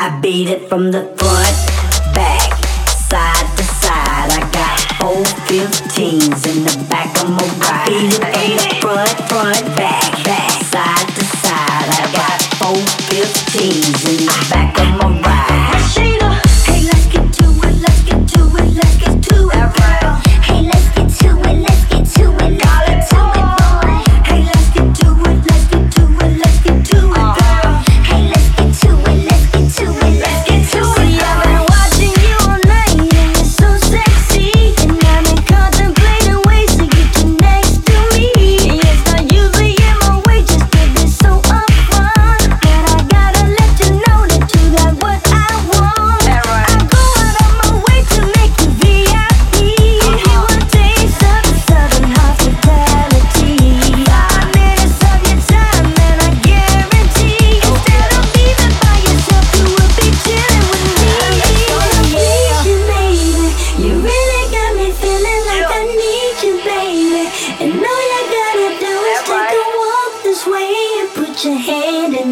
I beat it from the front, back, side to side. I got old 15s in the back of my ride. I beat it from the front, front, back, back, side to side. I got old 15s in the back of my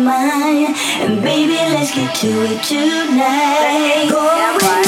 mine. And baby, let's get to it tonight. Go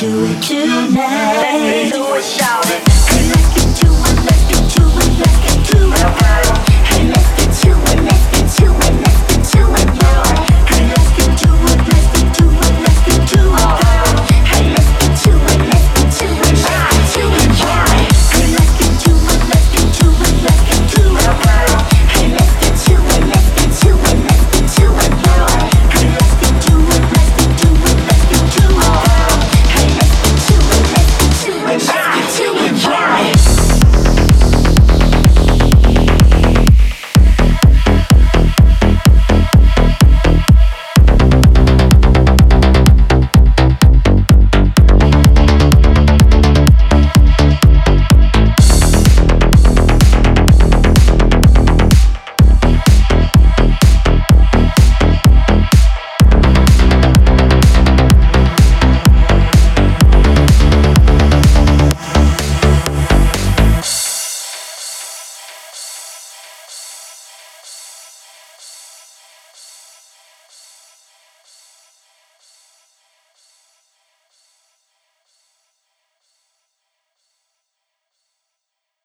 do it tonight. Let's get to it, shout it. Let's get to it, let's get to it, let's get to it.